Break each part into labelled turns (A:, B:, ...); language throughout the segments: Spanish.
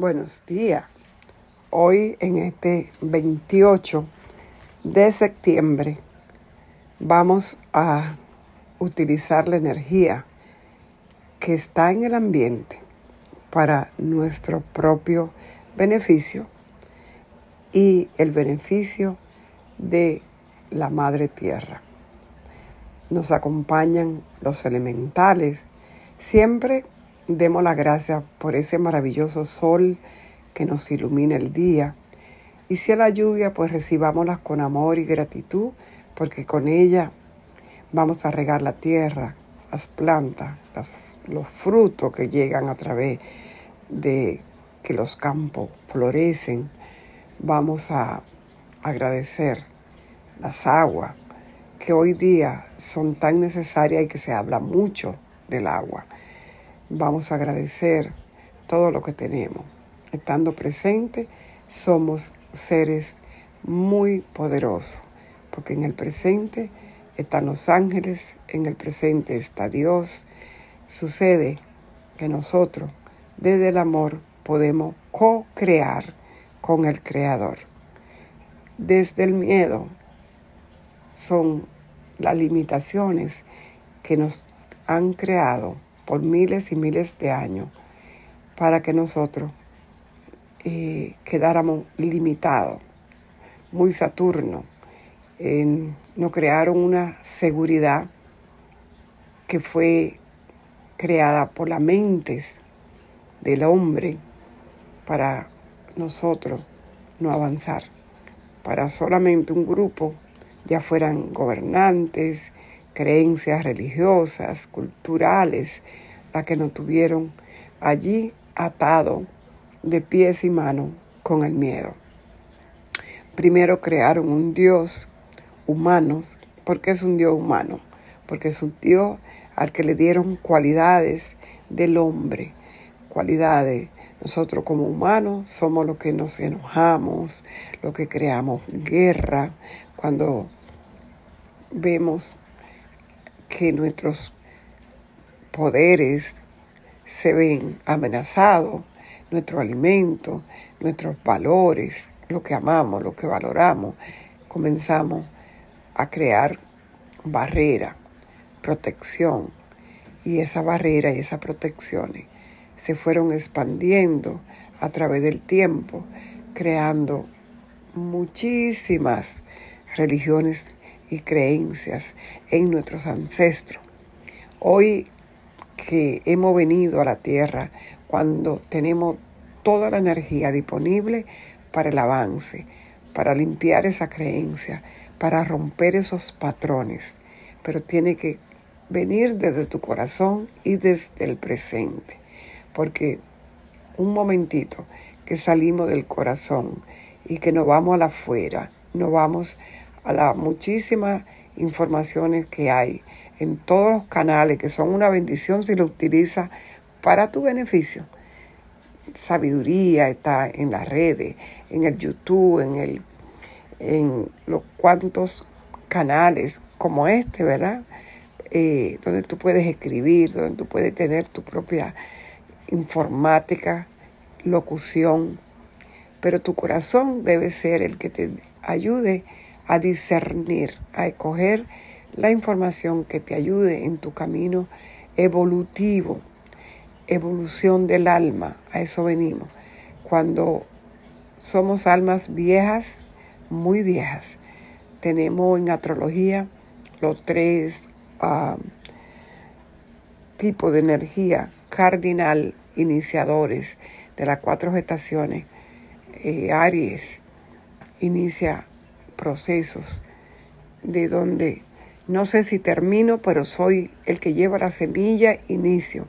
A: Buenos días. Hoy en este 28 de septiembre vamos a utilizar la energía que está en el ambiente para nuestro propio beneficio y el beneficio de la Madre Tierra. Nos acompañan los elementales. Siempre demos la gracia por ese maravilloso sol que nos ilumina el día. Y si a la lluvia, pues recibámosla con amor y gratitud, porque con ella vamos a regar la tierra, las plantas, los frutos que llegan a través de que los campos florecen. Vamos a agradecer las aguas que hoy día son tan necesarias y que se habla mucho del agua. Vamos a agradecer todo lo que tenemos. Estando presente, somos seres muy poderosos, porque en el presente están los ángeles, en el presente está Dios. Sucede que nosotros, desde el amor, podemos co-crear con el Creador. Desde el miedo son las limitaciones que nos han creado por miles y miles de años para que nosotros eh, quedáramos limitados, muy Saturno. nos crearon una seguridad que fue creada por las mentes del hombre para nosotros no avanzar, para solamente un grupo ya fueran gobernantes, creencias religiosas, culturales, las que nos tuvieron allí atado de pies y manos con el miedo. Primero crearon un Dios humano. ¿Por qué es un Dios humano? Porque es un Dios al que le dieron cualidades del hombre, cualidades. Nosotros como humanos somos los que nos enojamos, los que creamos guerra, cuando vemos que nuestros poderes se ven amenazados, nuestro alimento, nuestros valores, lo que amamos, lo que valoramos, comenzamos a crear barrera, protección. Y esa barrera y esas protecciones se fueron expandiendo a través del tiempo, creando muchísimas religiones y creencias en nuestros ancestros. Hoy que hemos venido a la tierra, cuando tenemos toda la energía disponible para el avance, para limpiar esa creencia, para romper esos patrones, pero tiene que venir desde tu corazón y desde el presente, porque un momentito que salimos del corazón y que nos vamos a la afuera, nos vamos a las muchísimas informaciones que hay en todos los canales, que son una bendición si lo utilizas para tu beneficio. Sabiduría está en las redes, en el YouTube, en, el, en los cuantos canales como este, ¿verdad? Eh, donde tú puedes escribir, donde tú puedes tener tu propia informática, locución, pero tu corazón debe ser el que te ayude a discernir, a escoger la información que te ayude en tu camino evolutivo, evolución del alma, a eso venimos. Cuando somos almas viejas, muy viejas, tenemos en astrología los tres ah, tipos de energía cardinal iniciadores de las cuatro estaciones. Eh, Aries inicia procesos de donde no sé si termino, pero soy el que lleva la semilla, inicio.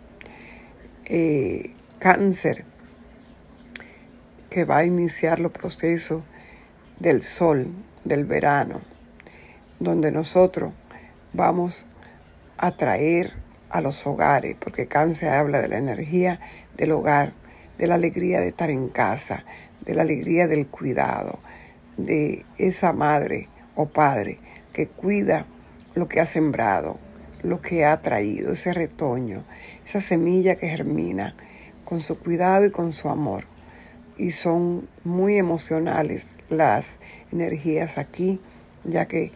A: Eh, cáncer, que va a iniciar los procesos del sol, del verano, donde nosotros vamos a traer a los hogares, porque cáncer habla de la energía del hogar, de la alegría de estar en casa, de la alegría del cuidado, de esa madre o padre que cuida lo que ha sembrado, lo que ha traído, ese retoño, esa semilla que germina con su cuidado y con su amor. y son muy emocionales las energías aquí, ya que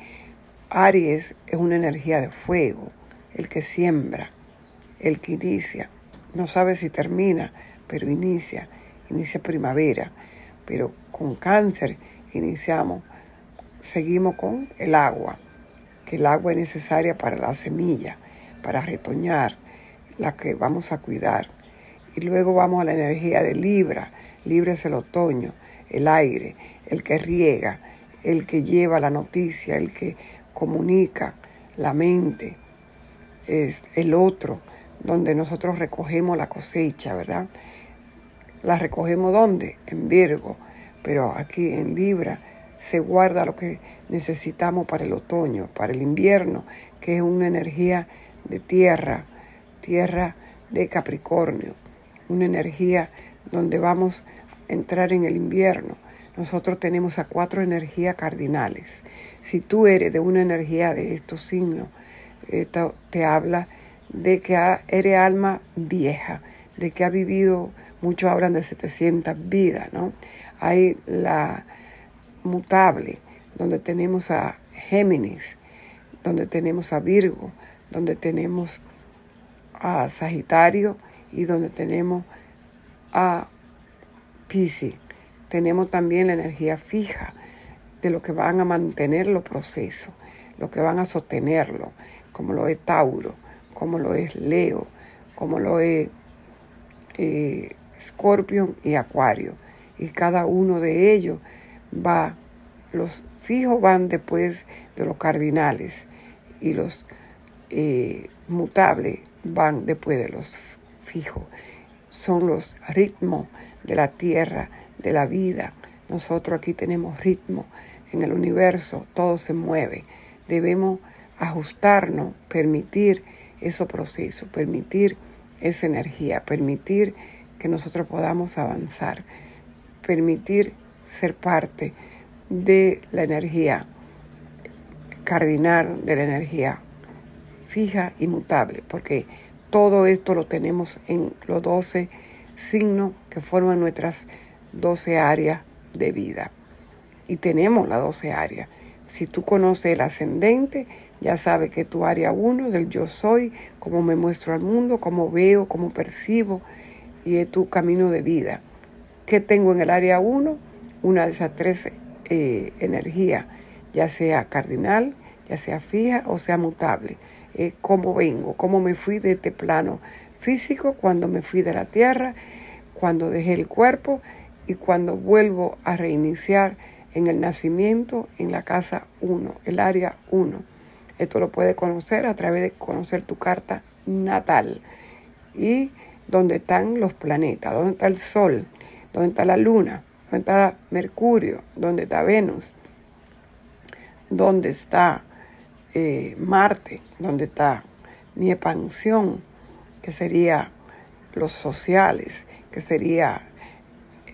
A: Aries es una energía de fuego, el que siembra, el que inicia. No sabe si termina, pero inicia, inicia primavera. Pero con cáncer iniciamos, seguimos con el agua, que el agua es necesaria para la semilla, para retoñar, la que vamos a cuidar. Y luego vamos a la energía de Libra. Libra es el otoño, el aire, el que riega, el que lleva la noticia, el que comunica, la mente, es el otro, donde nosotros recogemos la cosecha, ¿verdad? La recogemos ¿dónde? En Virgo, pero aquí en Libra se guarda lo que necesitamos para el otoño, para el invierno, que es una energía de tierra, tierra de Capricornio, una energía donde vamos a entrar en el invierno. Nosotros tenemos a cuatro energías cardinales. Si tú eres de una energía de estos signos, esto te habla de que eres alma vieja, de que ha vivido, muchos hablan de 700 vidas, ¿no? Hay la mutable, donde tenemos a Géminis, donde tenemos a Virgo, donde tenemos a Sagitario y donde tenemos a Pisces. Tenemos también la energía fija de lo que van a mantener los procesos, lo que van a sostenerlo, como lo es Tauro, como lo es Leo, como lo es eh, y Acuario. Y cada uno de ellos va, los fijos van después de los cardinales y los eh, mutables van después de los fijos. Son los ritmos de la tierra, de la vida. Nosotros aquí tenemos ritmo en el universo, todo se mueve. Debemos ajustarnos, permitir ese proceso, permitir esa energía, permitir que nosotros podamos avanzar, permitir ser parte de la energía cardinal, de la energía fija y mutable, porque todo esto lo tenemos en los 12 signos que forman nuestras 12 áreas de vida. Y tenemos las 12 áreas. Si tú conoces el ascendente, ya sabes que tu área 1 del yo soy, cómo me muestro al mundo, cómo veo, cómo percibo, y es tu camino de vida. ¿Qué tengo en el área 1? Una de esas tres eh, energías, ya sea cardinal, ya sea fija o sea mutable. Eh, cómo vengo, cómo me fui de este plano físico, cuando me fui de la tierra, cuando dejé el cuerpo y cuando vuelvo a reiniciar en el nacimiento en la casa 1, el área 1. Esto lo puedes conocer a través de conocer tu carta natal y dónde están los planetas, dónde está el Sol, dónde está la Luna, dónde está Mercurio, dónde está Venus, dónde está eh, Marte, dónde está mi expansión, que sería los sociales, que sería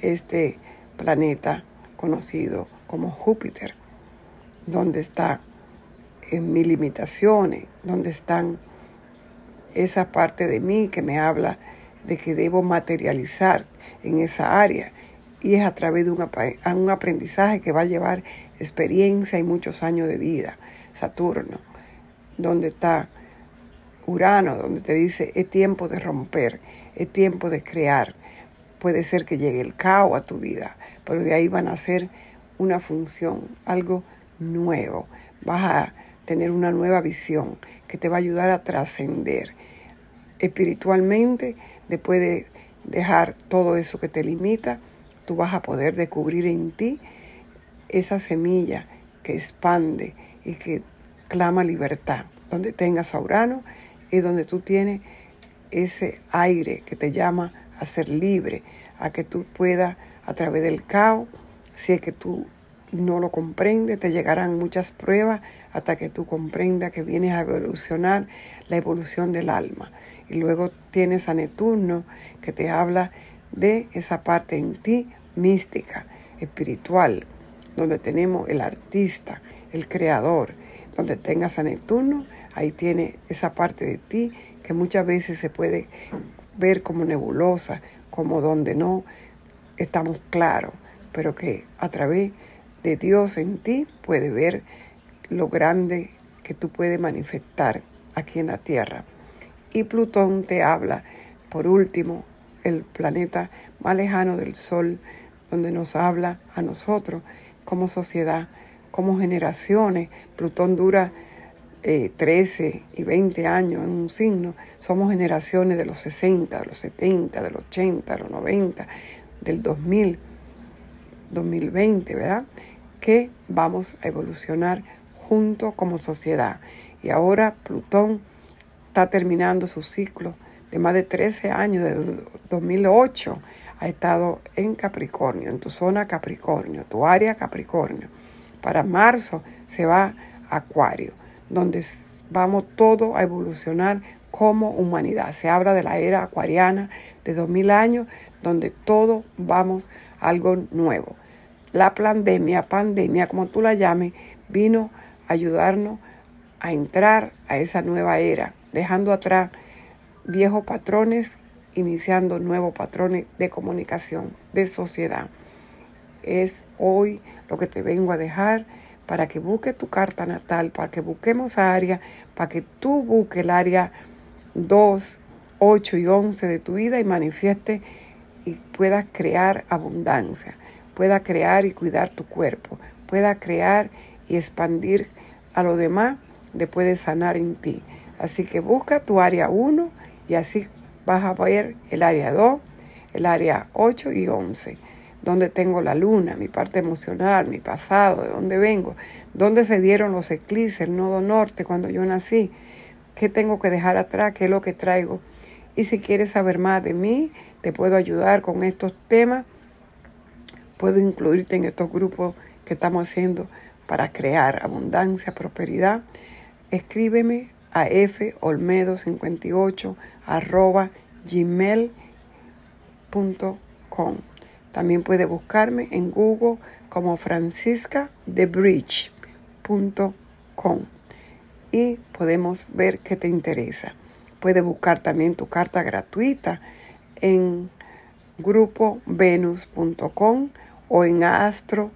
A: este planeta conocido como Júpiter, donde está en mis limitaciones, donde están esa parte de mí que me habla de que debo materializar en esa área y es a través de un aprendizaje que va a llevar experiencia y muchos años de vida. Saturno, donde está Urano, donde te dice es tiempo de romper, es tiempo de crear. Puede ser que llegue el caos a tu vida, pero de ahí van a ser una función, algo nuevo. Vas a tener una nueva visión que te va a ayudar a trascender espiritualmente. Después de dejar todo eso que te limita, tú vas a poder descubrir en ti esa semilla que expande y que clama libertad. Donde tengas a Urano es donde tú tienes ese aire que te llama a ser libre, a que tú puedas a través del caos, si es que tú no lo comprendes, te llegarán muchas pruebas hasta que tú comprendas que vienes a evolucionar la evolución del alma. Y luego tienes a Neptuno que te habla de esa parte en ti mística, espiritual, donde tenemos el artista, el creador. Donde tengas a Neptuno, ahí tiene esa parte de ti que muchas veces se puede ver como nebulosa, como donde no estamos claros, pero que a través de Dios en ti puede ver lo grande que tú puedes manifestar aquí en la Tierra. Y Plutón te habla, por último, el planeta más lejano del Sol, donde nos habla a nosotros como sociedad, como generaciones. Plutón dura 13 eh, y 20 años en un signo. Somos generaciones de los 60, de los 70, de los 80, de los 90, del 2000, 2020, ¿verdad? Que vamos a evolucionar juntos como sociedad. Y ahora Plutón está terminando su ciclo de más de 13 años, de 2008, ha estado en Capricornio, en tu zona Capricornio, tu área Capricornio. Para marzo se va a Acuario, donde vamos todo a evolucionar como humanidad. Se habla de la era acuariana de 2000 años, donde todo vamos a algo nuevo. La pandemia, pandemia, como tú la llames, vino a ayudarnos a entrar a esa nueva era, dejando atrás viejos patrones, iniciando nuevos patrones de comunicación, de sociedad. Es hoy lo que te vengo a dejar para que busques tu carta natal, para que busquemos área, para que tú busques el área 2, 8 y 11 de tu vida y manifieste y puedas crear abundancia, puedas crear y cuidar tu cuerpo, puedas crear y expandir a lo demás después de sanar en ti. Así que busca tu área 1 y así vas a ver el área 2, el área 8 y 11, donde tengo la luna, mi parte emocional, mi pasado, de dónde vengo, dónde se dieron los eclipses, el nodo norte cuando yo nací, qué tengo que dejar atrás, qué es lo que traigo. Y si quieres saber más de mí, te puedo ayudar con estos temas, puedo incluirte en estos grupos que estamos haciendo para crear abundancia, prosperidad. Escríbeme a folmedo58 arroba gmail.com. También puede buscarme en Google como Francisca y podemos ver qué te interesa. Puedes buscar también tu carta gratuita en grupovenus.com o en astro.es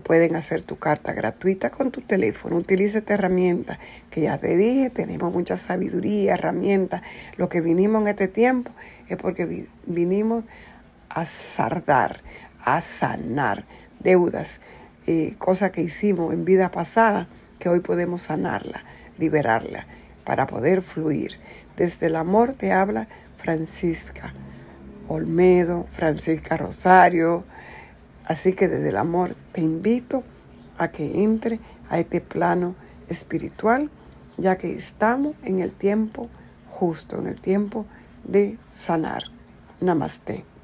A: pueden hacer tu carta gratuita con tu teléfono. Utiliza esta herramienta que ya te dije, tenemos mucha sabiduría, herramientas. Lo que vinimos en este tiempo es porque vinimos a sardar, a sanar deudas, eh, cosas que hicimos en vida pasada que hoy podemos sanarla, liberarla para poder fluir. Desde el amor te habla Francisca Olmedo, Francisca Rosario, Así que desde el amor te invito a que entre a este plano espiritual, ya que estamos en el tiempo justo, en el tiempo de sanar. Namaste.